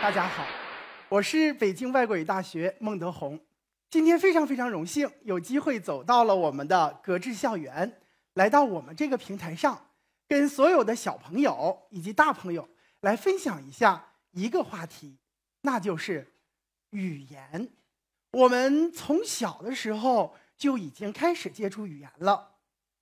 大家好，我是北京外国语大学孟德宏。今天非常非常荣幸，有机会走到了我们的格致校园，来到我们这个平台上，跟所有的小朋友以及大朋友来分享一下一个话题，那就是语言。我们从小的时候就已经开始接触语言了。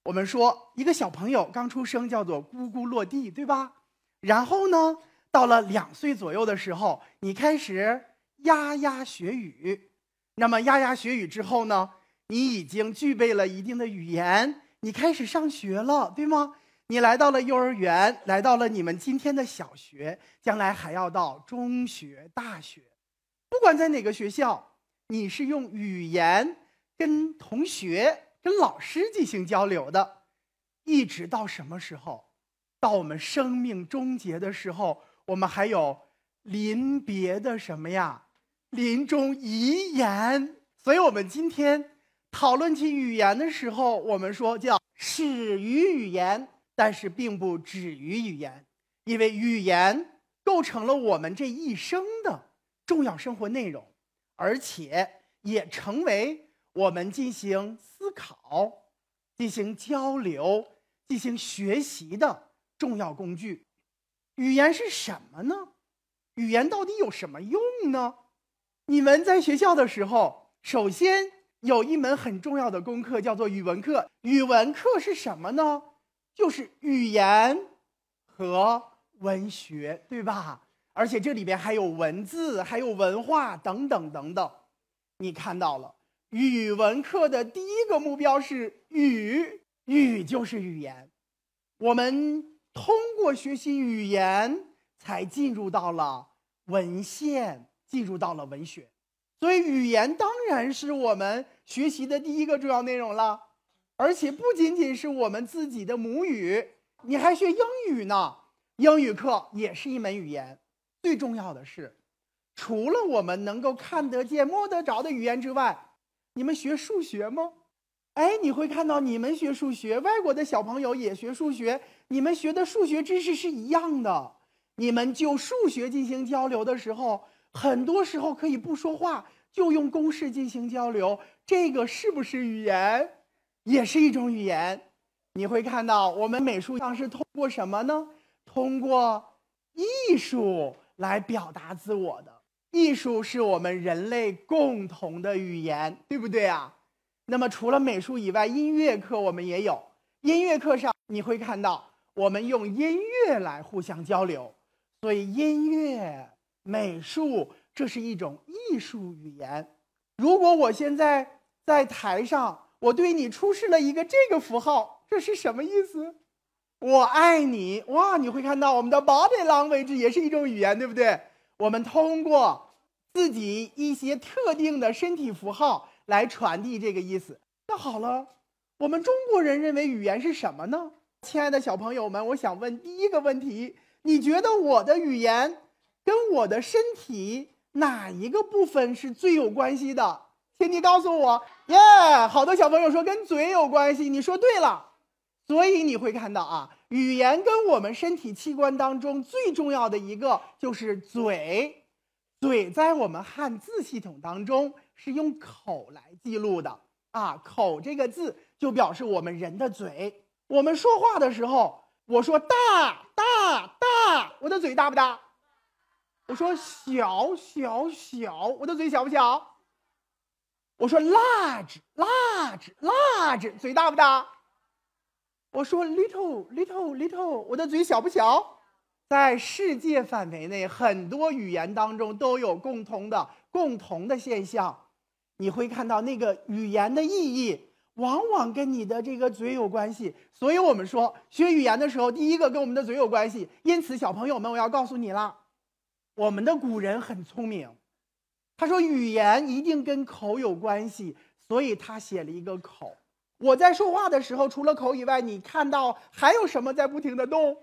我们说，一个小朋友刚出生叫做咕咕落地，对吧？然后呢，到了两岁左右的时候，你开始呀呀学语。那么呀呀学语之后呢，你已经具备了一定的语言，你开始上学了，对吗？你来到了幼儿园，来到了你们今天的小学，将来还要到中学、大学。不管在哪个学校。你是用语言跟同学、跟老师进行交流的，一直到什么时候？到我们生命终结的时候，我们还有临别的什么呀？临终遗言。所以，我们今天讨论起语言的时候，我们说叫始于语言，但是并不止于语言，因为语言构成了我们这一生的重要生活内容。而且也成为我们进行思考、进行交流、进行学习的重要工具。语言是什么呢？语言到底有什么用呢？你们在学校的时候，首先有一门很重要的功课，叫做语文课。语文课是什么呢？就是语言和文学，对吧？而且这里边还有文字，还有文化等等等等。你看到了，语文课的第一个目标是语，语就是语言。我们通过学习语言，才进入到了文献，进入到了文学。所以，语言当然是我们学习的第一个重要内容了。而且，不仅仅是我们自己的母语，你还学英语呢。英语课也是一门语言。最重要的是，除了我们能够看得见、摸得着的语言之外，你们学数学吗？哎，你会看到你们学数学，外国的小朋友也学数学，你们学的数学知识是一样的。你们就数学进行交流的时候，很多时候可以不说话，就用公式进行交流。这个是不是语言？也是一种语言。你会看到我们美术上是通过什么呢？通过艺术。来表达自我的艺术是我们人类共同的语言，对不对啊？那么除了美术以外，音乐课我们也有。音乐课上你会看到，我们用音乐来互相交流。所以音乐、美术这是一种艺术语言。如果我现在在台上，我对你出示了一个这个符号，这是什么意思？我爱你哇！你会看到我们的 body language 也是一种语言，对不对？我们通过自己一些特定的身体符号来传递这个意思。那好了，我们中国人认为语言是什么呢？亲爱的小朋友们，我想问第一个问题：你觉得我的语言跟我的身体哪一个部分是最有关系的？请你告诉我。耶！好多小朋友说跟嘴有关系，你说对了。所以你会看到啊，语言跟我们身体器官当中最重要的一个就是嘴，嘴在我们汉字系统当中是用口来记录的啊，口这个字就表示我们人的嘴。我们说话的时候，我说大大大，我的嘴大不大？我说小小小，我的嘴小不小？我说 large large large，嘴大不大？我说 little little little，我的嘴小不小？在世界范围内，很多语言当中都有共同的共同的现象。你会看到那个语言的意义，往往跟你的这个嘴有关系。所以我们说学语言的时候，第一个跟我们的嘴有关系。因此，小朋友们，我要告诉你了，我们的古人很聪明，他说语言一定跟口有关系，所以他写了一个口。我在说话的时候，除了口以外，你看到还有什么在不停的动？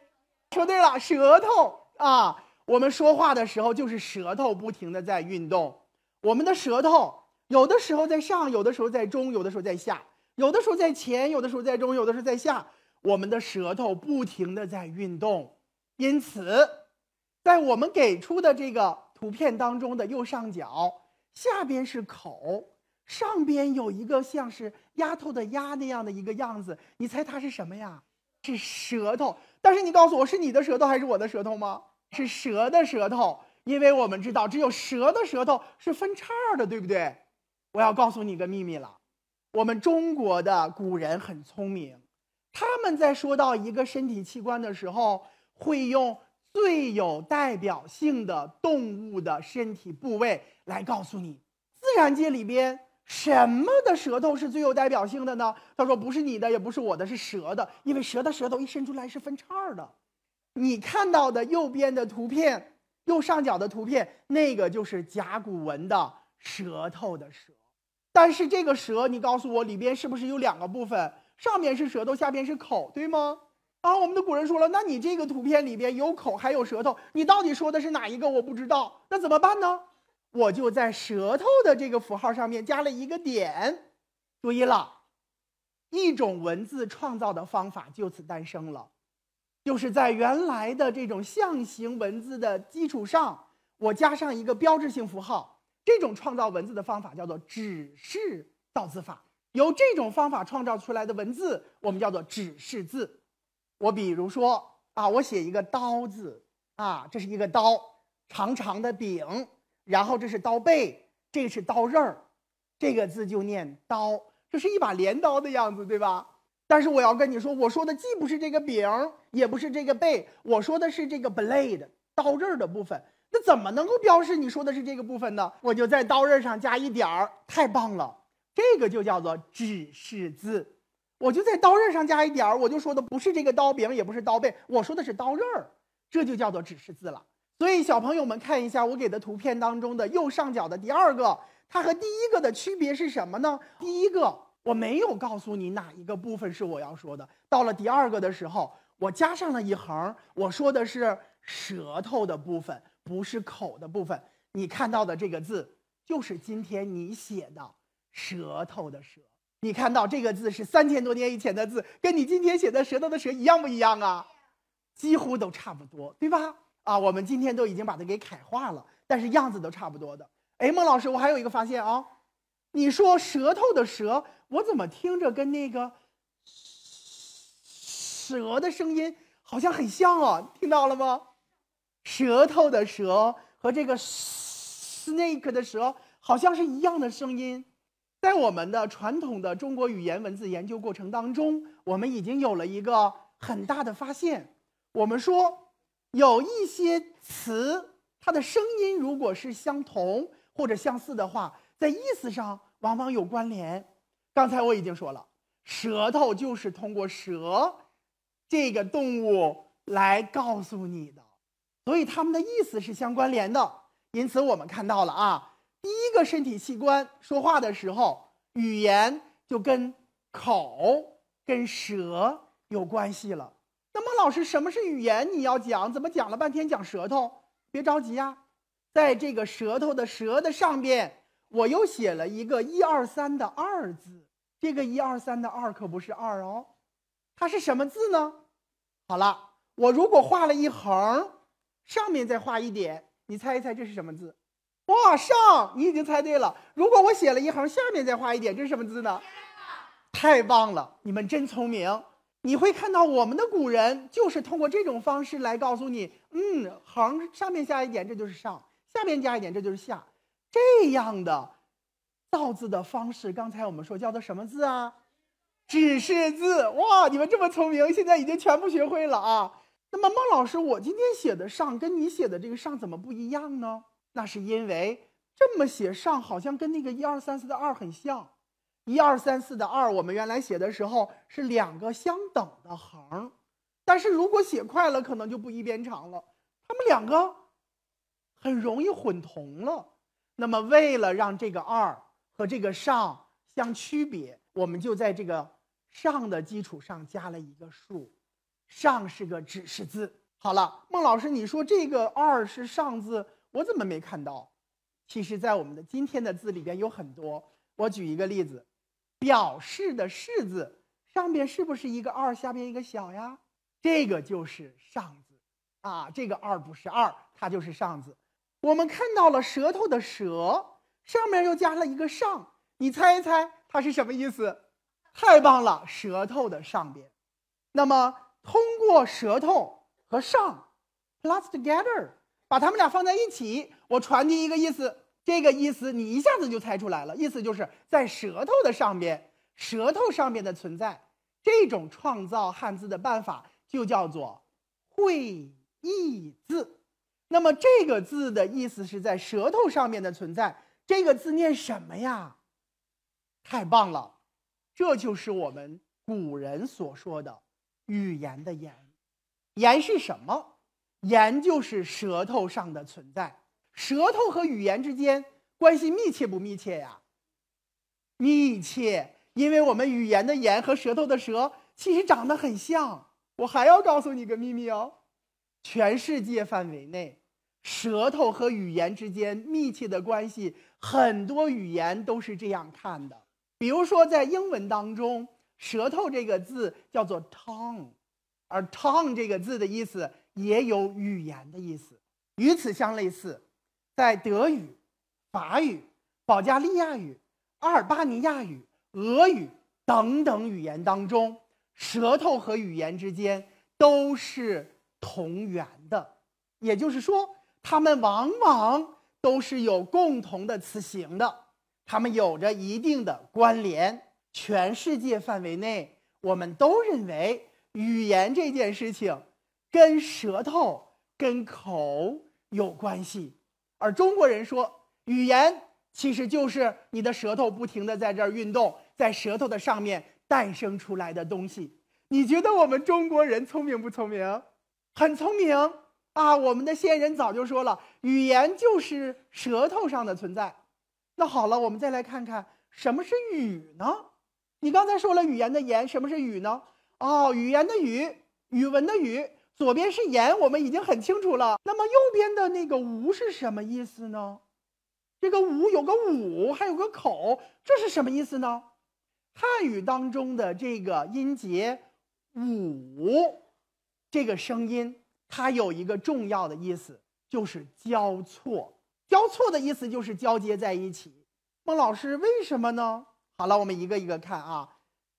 说对了，舌头啊！我们说话的时候，就是舌头不停的在运动。我们的舌头有的时候在上，有的时候在中，有的时候在下，有的时候在前，有的时候在中，有的时候在下。我们的舌头不停的在运动，因此，在我们给出的这个图片当中的右上角，下边是口，上边有一个像是丫头的丫那样的一个样子，你猜它是什么呀？是舌头。但是你告诉我是你的舌头还是我的舌头吗？是蛇的舌头，因为我们知道只有蛇的舌头是分叉的，对不对？我要告诉你个秘密了，我们中国的古人很聪明，他们在说到一个身体器官的时候。会用最有代表性的动物的身体部位来告诉你，自然界里边什么的舌头是最有代表性的呢？他说不是你的，也不是我的，是蛇的，因为蛇的舌头一伸出来是分叉的。你看到的右边的图片，右上角的图片，那个就是甲骨文的舌头的舌。但是这个舌，你告诉我里边是不是有两个部分？上面是舌头，下边是口，对吗？啊，我们的古人说了，那你这个图片里边有口还有舌头，你到底说的是哪一个？我不知道，那怎么办呢？我就在舌头的这个符号上面加了一个点。注意了，一种文字创造的方法就此诞生了，就是在原来的这种象形文字的基础上，我加上一个标志性符号。这种创造文字的方法叫做指示造字法。由这种方法创造出来的文字，我们叫做指示字。我比如说啊，我写一个刀字啊，这是一个刀，长长的柄，然后这是刀背，这是刀刃儿，这个字就念刀，这是一把镰刀的样子，对吧？但是我要跟你说，我说的既不是这个柄，也不是这个背，我说的是这个 blade 刀刃的部分。那怎么能够标示你说的是这个部分呢？我就在刀刃上加一点儿，太棒了，这个就叫做指示字。我就在刀刃上加一点儿，我就说的不是这个刀柄，也不是刀背，我说的是刀刃儿，这就叫做指示字了。所以小朋友们看一下我给的图片当中的右上角的第二个，它和第一个的区别是什么呢？第一个我没有告诉你哪一个部分是我要说的，到了第二个的时候，我加上了一横，我说的是舌头的部分，不是口的部分。你看到的这个字就是今天你写的舌头的舌。你看到这个字是三千多年以前的字，跟你今天写的“舌头”的“舌”一样不一样啊？几乎都差不多，对吧？啊，我们今天都已经把它给楷化了，但是样子都差不多的。哎，孟老师，我还有一个发现啊，你说“舌头”的“舌”，我怎么听着跟那个蛇的声音好像很像啊？听到了吗？“舌头”的“舌”和这个 “snake” 的“舌”好像是一样的声音。在我们的传统的中国语言文字研究过程当中，我们已经有了一个很大的发现。我们说，有一些词，它的声音如果是相同或者相似的话，在意思上往往有关联。刚才我已经说了，舌头就是通过蛇这个动物来告诉你的，所以它们的意思是相关联的。因此，我们看到了啊。第一个身体器官说话的时候，语言就跟口、跟舌有关系了。那么，老师，什么是语言？你要讲，怎么讲了半天讲舌头？别着急呀，在这个舌头的“舌”的上边，我又写了一个“一二三”的“二”字。这个“一二三”的“二”可不是二哦，它是什么字呢？好了，我如果画了一横，上面再画一点，你猜一猜这是什么字？哇，上，你已经猜对了。如果我写了一行，下面再画一点，这是什么字呢？太棒了，你们真聪明。你会看到我们的古人就是通过这种方式来告诉你，嗯，横上面加一点，这就是上；下面加一点，这就是下。这样的造字的方式，刚才我们说叫做什么字啊？指示字。哇，你们这么聪明，现在已经全部学会了啊。那么孟老师，我今天写的上跟你写的这个上怎么不一样呢？那是因为这么写上好像跟那个一二三四的二很像，一二三四的二，我们原来写的时候是两个相等的横，但是如果写快了，可能就不一边长了，它们两个很容易混同了。那么为了让这个二和这个上相区别，我们就在这个上的基础上加了一个数，上是个指示字。好了，孟老师，你说这个二是上字？我怎么没看到？其实，在我们的今天的字里边有很多。我举一个例子，表示的“示”字上边是不是一个二，下边一个小呀？这个就是上字。啊，这个二不是二，它就是上字。我们看到了舌头的舌上面又加了一个上，你猜一猜它是什么意思？太棒了，舌头的上边。那么通过舌头和上 plus together，把它们俩放在一起，我传递一个意思，这个意思你一下子就猜出来了，意思就是在舌头的上边，舌头上边的存在。这种创造汉字的办法就叫做会意字。那么这个字的意思是在舌头上面的存在。这个字念什么呀？太棒了，这就是我们古人所说的。语言的言，言是什么？言就是舌头上的存在。舌头和语言之间关系密切不密切呀？密切，因为我们语言的言和舌头的舌其实长得很像。我还要告诉你个秘密哦，全世界范围内，舌头和语言之间密切的关系，很多语言都是这样看的。比如说在英文当中。舌头这个字叫做 tongue，而 tongue 这个字的意思也有语言的意思。与此相类似，在德语、法语、保加利亚语、阿尔巴尼亚语、俄语等等语言当中，舌头和语言之间都是同源的，也就是说，它们往往都是有共同的词形的，它们有着一定的关联。全世界范围内，我们都认为语言这件事情跟舌头、跟口有关系，而中国人说语言其实就是你的舌头不停的在这儿运动，在舌头的上面诞生出来的东西。你觉得我们中国人聪明不聪明？很聪明啊！我们的先人早就说了，语言就是舌头上的存在。那好了，我们再来看看什么是语呢？你刚才说了语言的言，什么是语呢？哦，语言的语，语文的语，左边是言，我们已经很清楚了。那么右边的那个无是什么意思呢？这个无有个五，还有个口，这是什么意思呢？汉语当中的这个音节五，这个声音它有一个重要的意思，就是交错。交错的意思就是交接在一起。孟老师，为什么呢？好了，我们一个一个看啊。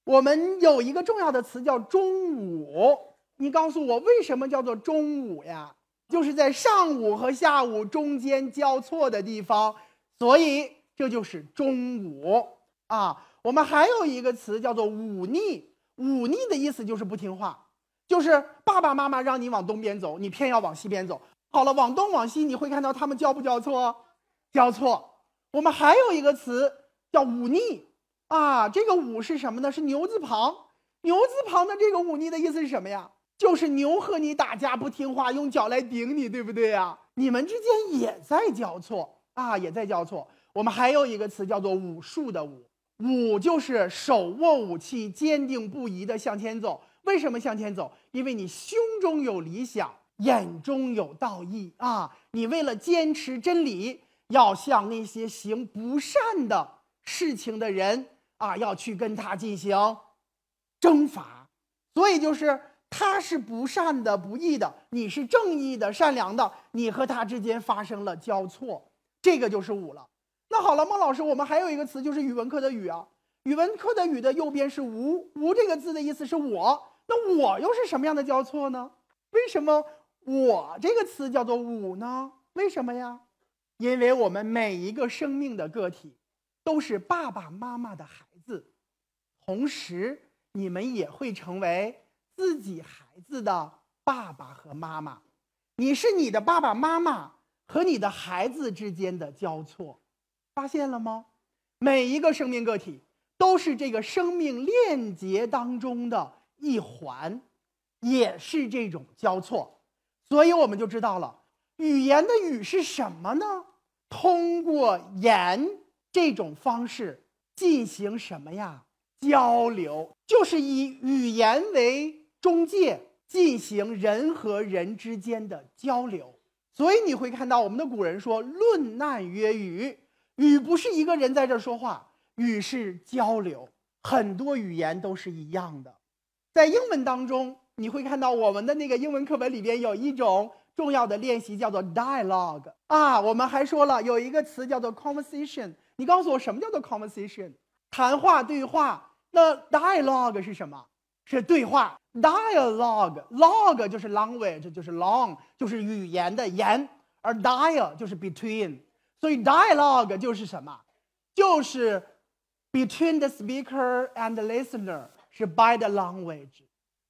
我们有一个重要的词叫中午，你告诉我为什么叫做中午呀？就是在上午和下午中间交错的地方，所以这就是中午啊。我们还有一个词叫做忤逆，忤逆的意思就是不听话，就是爸爸妈妈让你往东边走，你偏要往西边走。好了，往东往西，你会看到他们交不交错？交错。我们还有一个词叫忤逆。啊，这个忤是什么呢？是牛字旁，牛字旁的这个忤逆的意思是什么呀？就是牛和你打架不听话，用脚来顶你，对不对呀？你们之间也在交错啊，也在交错。我们还有一个词叫做武术的武，武就是手握武器，坚定不移的向前走。为什么向前走？因为你胸中有理想，眼中有道义啊！你为了坚持真理，要向那些行不善的事情的人。啊，要去跟他进行征伐，所以就是他是不善的、不义的，你是正义的、善良的，你和他之间发生了交错，这个就是武了。那好了，孟老师，我们还有一个词就是语文课的语啊，语文课的语的右边是无，无这个字的意思是我，那我又是什么样的交错呢？为什么我这个词叫做武呢？为什么呀？因为我们每一个生命的个体都是爸爸妈妈的孩子。同时，你们也会成为自己孩子的爸爸和妈妈。你是你的爸爸妈妈和你的孩子之间的交错，发现了吗？每一个生命个体都是这个生命链接当中的一环，也是这种交错。所以我们就知道了，语言的语是什么呢？通过言这种方式进行什么呀？交流就是以语言为中介进行人和人之间的交流，所以你会看到我们的古人说“论难曰语”，语不是一个人在这说话，语是交流。很多语言都是一样的，在英文当中你会看到我们的那个英文课本里边有一种重要的练习叫做 dialogue 啊。我们还说了有一个词叫做 conversation。你告诉我什么叫做 conversation？谈话、对话。那 dialogue 是什么？是对话。dialogue，log 就是 language，就是 long，就是语言的言，而 dial 就是 between。所以 dialogue 就是什么？就是 between the speaker and the listener，是 by the language。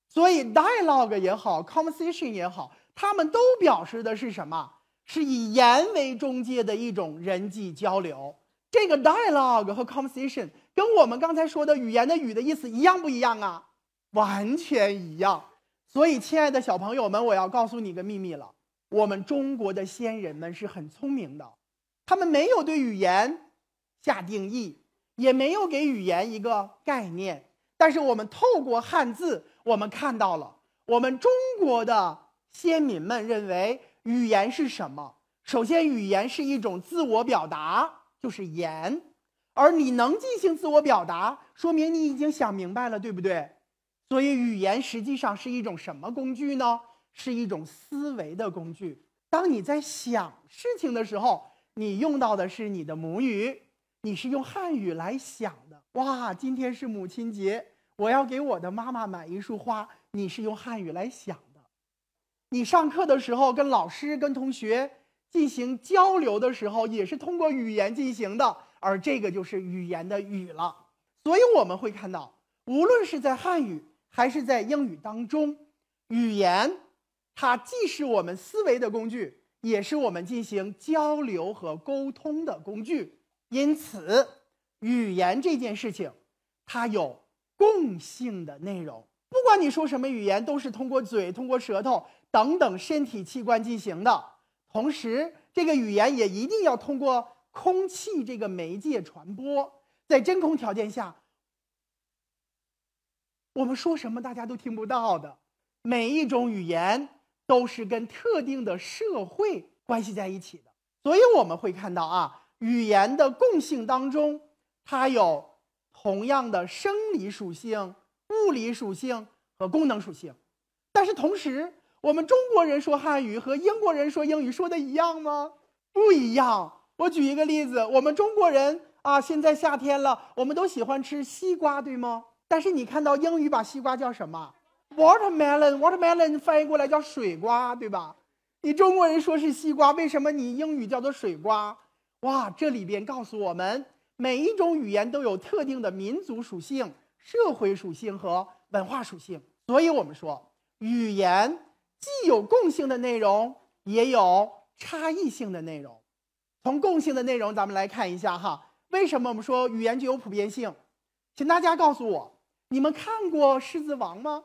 所以 dialogue 也好，conversation 也好，他们都表示的是什么？是以言为中介的一种人际交流。这个 dialogue 和 conversation 跟我们刚才说的语言的语的意思一样不一样啊？完全一样。所以，亲爱的小朋友们，我要告诉你个秘密了：我们中国的先人们是很聪明的，他们没有对语言下定义，也没有给语言一个概念。但是，我们透过汉字，我们看到了我们中国的先民们认为语言是什么？首先，语言是一种自我表达。就是言，而你能进行自我表达，说明你已经想明白了，对不对？所以语言实际上是一种什么工具呢？是一种思维的工具。当你在想事情的时候，你用到的是你的母语，你是用汉语来想的。哇，今天是母亲节，我要给我的妈妈买一束花，你是用汉语来想的。你上课的时候跟老师、跟同学。进行交流的时候，也是通过语言进行的，而这个就是语言的语了。所以我们会看到，无论是在汉语还是在英语当中，语言它既是我们思维的工具，也是我们进行交流和沟通的工具。因此，语言这件事情，它有共性的内容。不管你说什么语言，都是通过嘴、通过舌头等等身体器官进行的。同时，这个语言也一定要通过空气这个媒介传播。在真空条件下，我们说什么大家都听不到的。每一种语言都是跟特定的社会关系在一起的。所以我们会看到啊，语言的共性当中，它有同样的生理属性、物理属性和功能属性。但是同时，我们中国人说汉语和英国人说英语说的一样吗？不一样。我举一个例子，我们中国人啊，现在夏天了，我们都喜欢吃西瓜，对吗？但是你看到英语把西瓜叫什么？watermelon，watermelon 翻译过来叫水瓜，对吧？你中国人说是西瓜，为什么你英语叫做水瓜？哇，这里边告诉我们，每一种语言都有特定的民族属性、社会属性和文化属性，所以我们说语言。既有共性的内容，也有差异性的内容。从共性的内容，咱们来看一下哈，为什么我们说语言具有普遍性？请大家告诉我，你们看过《狮子王》吗？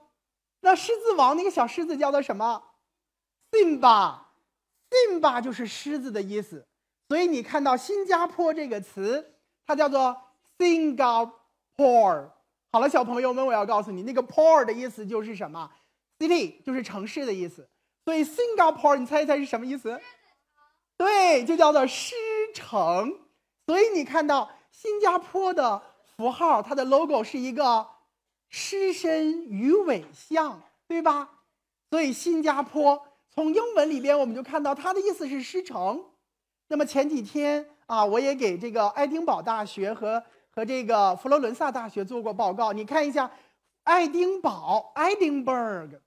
那《狮子王》那个小狮子叫做什么？Simba，Simba 就是狮子的意思。所以你看到新加坡这个词，它叫做 Singapore。好了，小朋友们，我要告诉你，那个 pore 的意思就是什么？City 就是城市的意思，所以 Singapore 你猜一猜是什么意思？对，就叫做狮城。所以你看到新加坡的符号，它的 logo 是一个狮身鱼尾象，对吧？所以新加坡从英文里边我们就看到它的意思是狮城。那么前几天啊，我也给这个爱丁堡大学和和这个佛罗伦萨大学做过报告，你看一下。爱丁堡 Edinburgh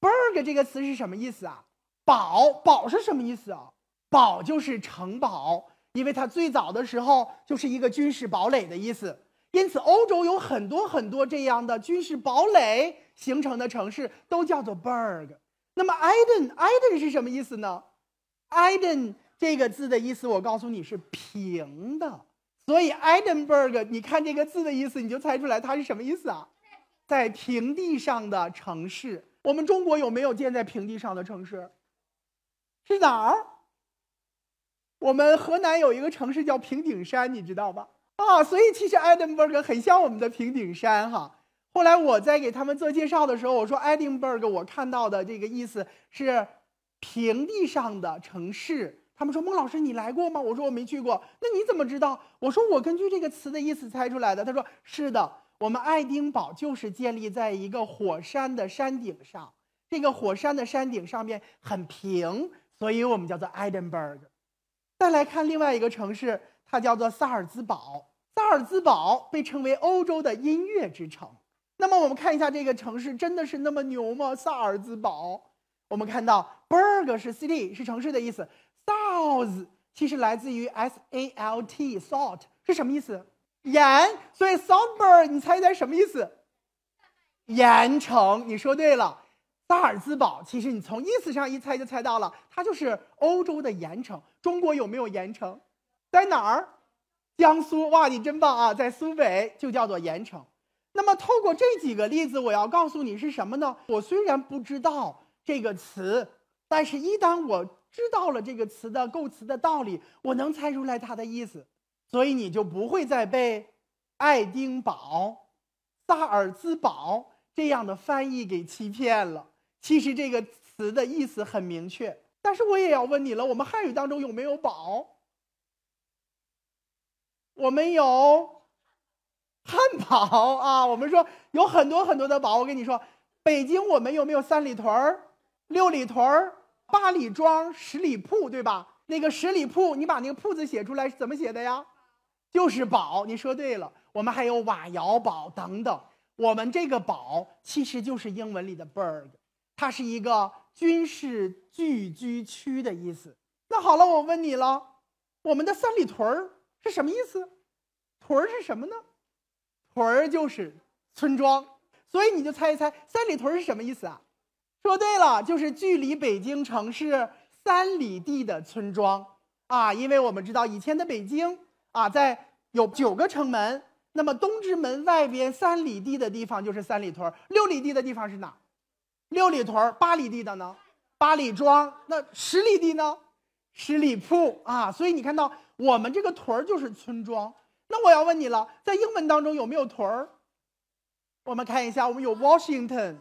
burg 这个词是什么意思啊？堡，堡是什么意思啊？堡就是城堡，因为它最早的时候就是一个军事堡垒的意思。因此，欧洲有很多很多这样的军事堡垒形成的城市都叫做 “burg”。那么，“Eden”“Eden” 是什么意思呢？“Eden” 这个字的意思，我告诉你是平的。所以，“Edinburgh”，你看这个字的意思，你就猜出来它是什么意思啊？在平地上的城市，我们中国有没有建在平地上的城市？是哪儿？我们河南有一个城市叫平顶山，你知道吧？啊，所以其实爱丁堡很像我们的平顶山哈。后来我在给他们做介绍的时候，我说爱丁堡我看到的这个意思是平地上的城市。他们说孟老师你来过吗？我说我没去过。那你怎么知道？我说我根据这个词的意思猜出来的。他说是的。我们爱丁堡就是建立在一个火山的山顶上，这个火山的山顶上面很平，所以我们叫做 Edinburgh。再来看另外一个城市，它叫做萨尔兹堡。萨尔兹堡被称为欧洲的音乐之城。那么我们看一下这个城市真的是那么牛吗？萨尔兹堡，我们看到 berg 是 city 是城市的意思，south 其实来自于 s a l t salt 是什么意思？盐。所以 Saltburg 你猜一猜什么意思？盐城。你说对了。萨尔兹堡其实你从意思上一猜就猜到了，它就是欧洲的盐城。中国有没有盐城？在哪儿？江苏。哇，你真棒啊！在苏北就叫做盐城。那么透过这几个例子，我要告诉你是什么呢？我虽然不知道这个词，但是一旦我知道了这个词的构词的道理，我能猜出来它的意思，所以你就不会再被爱丁堡、萨尔兹堡这样的翻译给欺骗了。其实这个词的意思很明确，但是我也要问你了：我们汉语当中有没有堡？我们有汉堡啊！我们说有很多很多的堡。我跟你说，北京我们有没有三里屯儿、六里屯儿、八里庄、十里铺，对吧？那个十里铺，你把那个铺字写出来是怎么写的呀？就是堡。你说对了。我们还有瓦窑堡等等。我们这个堡其实就是英文里的 “berg”。它是一个军事聚居区的意思。那好了，我问你了，我们的三里屯儿是什么意思？屯儿是什么呢？屯儿就是村庄。所以你就猜一猜，三里屯是什么意思啊？说对了，就是距离北京城市三里地的村庄啊。因为我们知道以前的北京啊，在有九个城门，那么东直门外边三里地的地方就是三里屯，六里地的地方是哪？六里屯八里地的呢，八里庄；那十里地呢，十里铺啊。所以你看到我们这个屯儿就是村庄。那我要问你了，在英文当中有没有屯儿？我们看一下，我们有 Washington，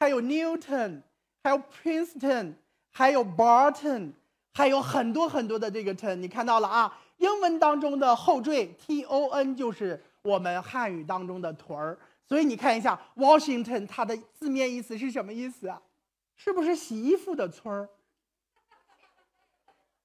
还有 Newton，还有 Princeton，还有 Barton，还有很多很多的这个 ton。你看到了啊？英文当中的后缀 t o n 就是我们汉语当中的屯儿。所以你看一下，Washington 它的字面意思是什么意思啊？是不是洗衣服的村儿？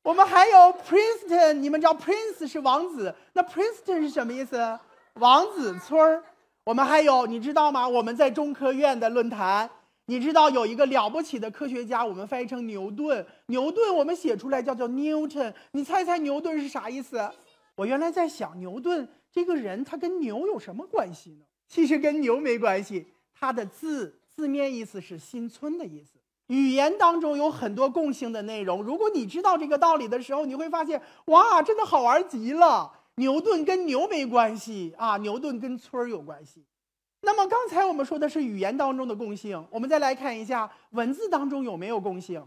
我们还有 Princeton，你们知道 Prince 是王子，那 Princeton 是什么意思？王子村儿。我们还有，你知道吗？我们在中科院的论坛，你知道有一个了不起的科学家，我们翻译成牛顿。牛顿我们写出来叫做 Newton，你猜猜牛顿是啥意思？我原来在想，牛顿这个人他跟牛有什么关系呢？其实跟牛没关系，它的字字面意思是新村的意思。语言当中有很多共性的内容，如果你知道这个道理的时候，你会发现，哇，真的好玩极了。牛顿跟牛没关系啊，牛顿跟村儿有关系。那么刚才我们说的是语言当中的共性，我们再来看一下文字当中有没有共性。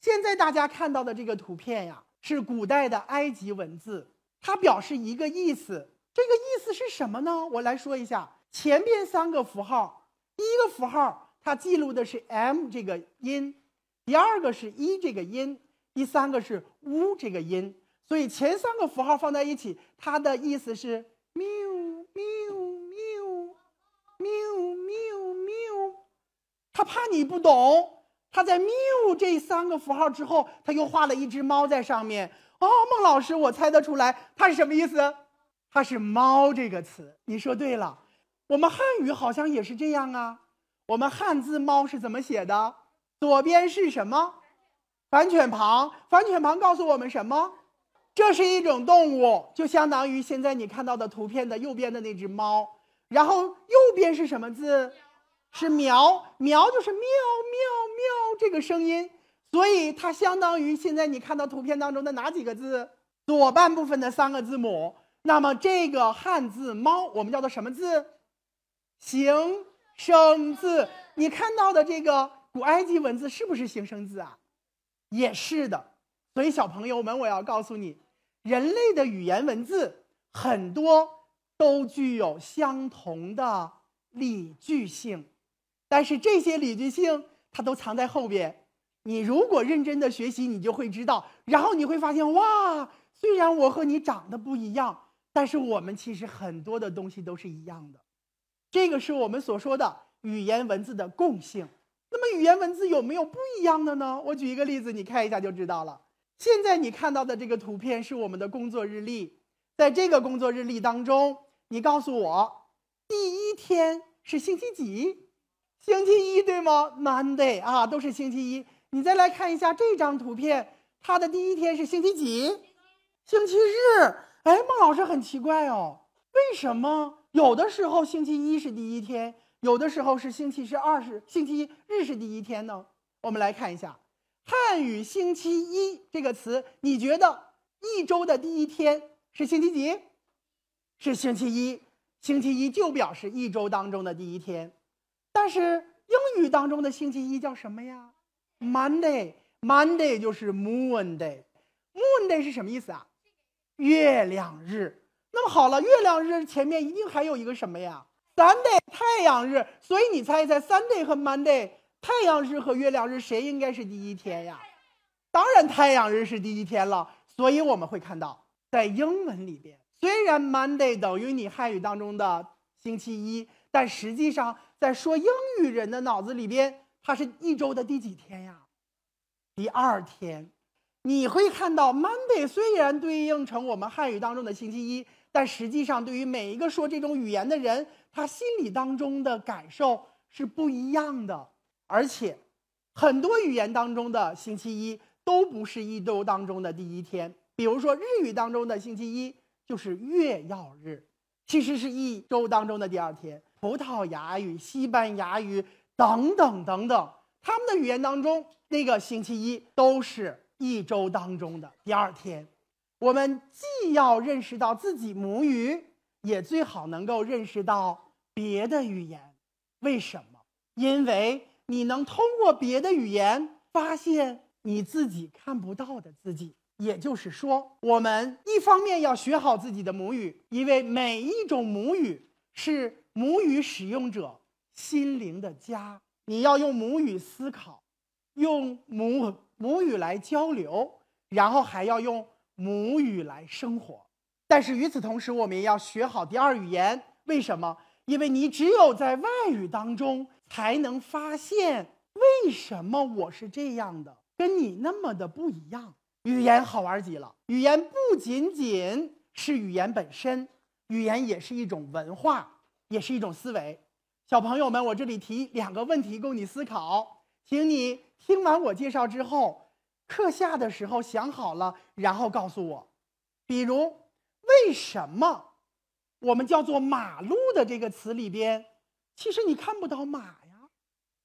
现在大家看到的这个图片呀，是古代的埃及文字，它表示一个意思。这个意思是什么呢？我来说一下。前边三个符号，第一个符号它记录的是 m 这个音，第二个是一这个音，第三个是 u 这个音。所以前三个符号放在一起，它的意思是喵你不懂，他在喵这三个符号之后，他又画了一只猫在上面。哦，孟老师，我猜得出来，它是什么意思？它是猫这个词。你说对了。我们汉语好像也是这样啊。我们汉字“猫”是怎么写的？左边是什么？反犬旁。反犬旁告诉我们什么？这是一种动物，就相当于现在你看到的图片的右边的那只猫。然后右边是什么字？是“苗”。苗就是“喵喵喵”这个声音，所以它相当于现在你看到图片当中的哪几个字？左半部分的三个字母。那么这个汉字“猫”，我们叫做什么字？形声字，你看到的这个古埃及文字是不是形声字啊？也是的。所以小朋友们，我要告诉你，人类的语言文字很多都具有相同的理据性，但是这些理据性它都藏在后边。你如果认真的学习，你就会知道。然后你会发现，哇，虽然我和你长得不一样，但是我们其实很多的东西都是一样的。这个是我们所说的语言文字的共性。那么语言文字有没有不一样的呢？我举一个例子，你看一下就知道了。现在你看到的这个图片是我们的工作日历，在这个工作日历当中，你告诉我，第一天是星期几？星期一对吗？Monday 啊，都是星期一。你再来看一下这张图片，它的第一天是星期几？星期日。哎，孟老师很奇怪哦，为什么有的时候星期一是第一天？有的时候是星期是二十星期日是第一天呢。我们来看一下汉语“星期一”这个词，你觉得一周的第一天是星期几？是星期一。星期一就表示一周当中的第一天。但是英语当中的星期一叫什么呀？Monday。Monday 就是 Moon Day。Moon Day 是什么意思啊？月亮日。那么好了，月亮日前面一定还有一个什么呀？Sunday 太阳日，所以你猜一猜，Sunday 和 Monday 太阳日和月亮日谁应该是第一天呀？当然太阳日是第一天了。所以我们会看到，在英文里边，虽然 Monday 等于你汉语当中的星期一，但实际上在说英语人的脑子里边，它是一周的第几天呀？第二天。你会看到 Monday 虽然对应成我们汉语当中的星期一。但实际上，对于每一个说这种语言的人，他心里当中的感受是不一样的。而且，很多语言当中的星期一都不是一周当中的第一天。比如说，日语当中的星期一就是月曜日，其实是一周当中的第二天。葡萄牙语、西班牙语等等等等，他们的语言当中那个星期一都是一周当中的第二天。我们既要认识到自己母语，也最好能够认识到别的语言。为什么？因为你能通过别的语言发现你自己看不到的自己。也就是说，我们一方面要学好自己的母语，因为每一种母语是母语使用者心灵的家。你要用母语思考，用母母语来交流，然后还要用。母语来生活，但是与此同时，我们也要学好第二语言。为什么？因为你只有在外语当中，才能发现为什么我是这样的，跟你那么的不一样。语言好玩极了，语言不仅仅是语言本身，语言也是一种文化，也是一种思维。小朋友们，我这里提两个问题供你思考，请你听完我介绍之后。课下的时候想好了，然后告诉我。比如，为什么我们叫做马路的这个词里边，其实你看不到马呀？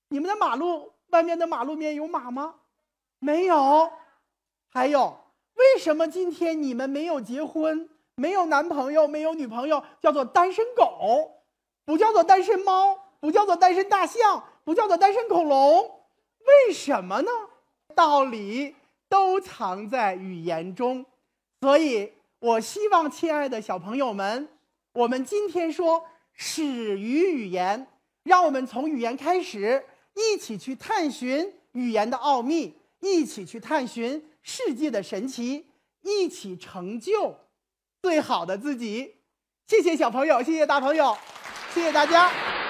你们的马路外面的马路面有马吗？没有。还有，为什么今天你们没有结婚，没有男朋友，没有女朋友，叫做单身狗，不叫做单身猫，不叫做单身大象，不叫做单身恐龙？为什么呢？道理都藏在语言中，所以我希望亲爱的小朋友们，我们今天说始于语言，让我们从语言开始，一起去探寻语言的奥秘，一起去探寻世界的神奇，一起成就最好的自己。谢谢小朋友，谢谢大朋友，谢谢大家。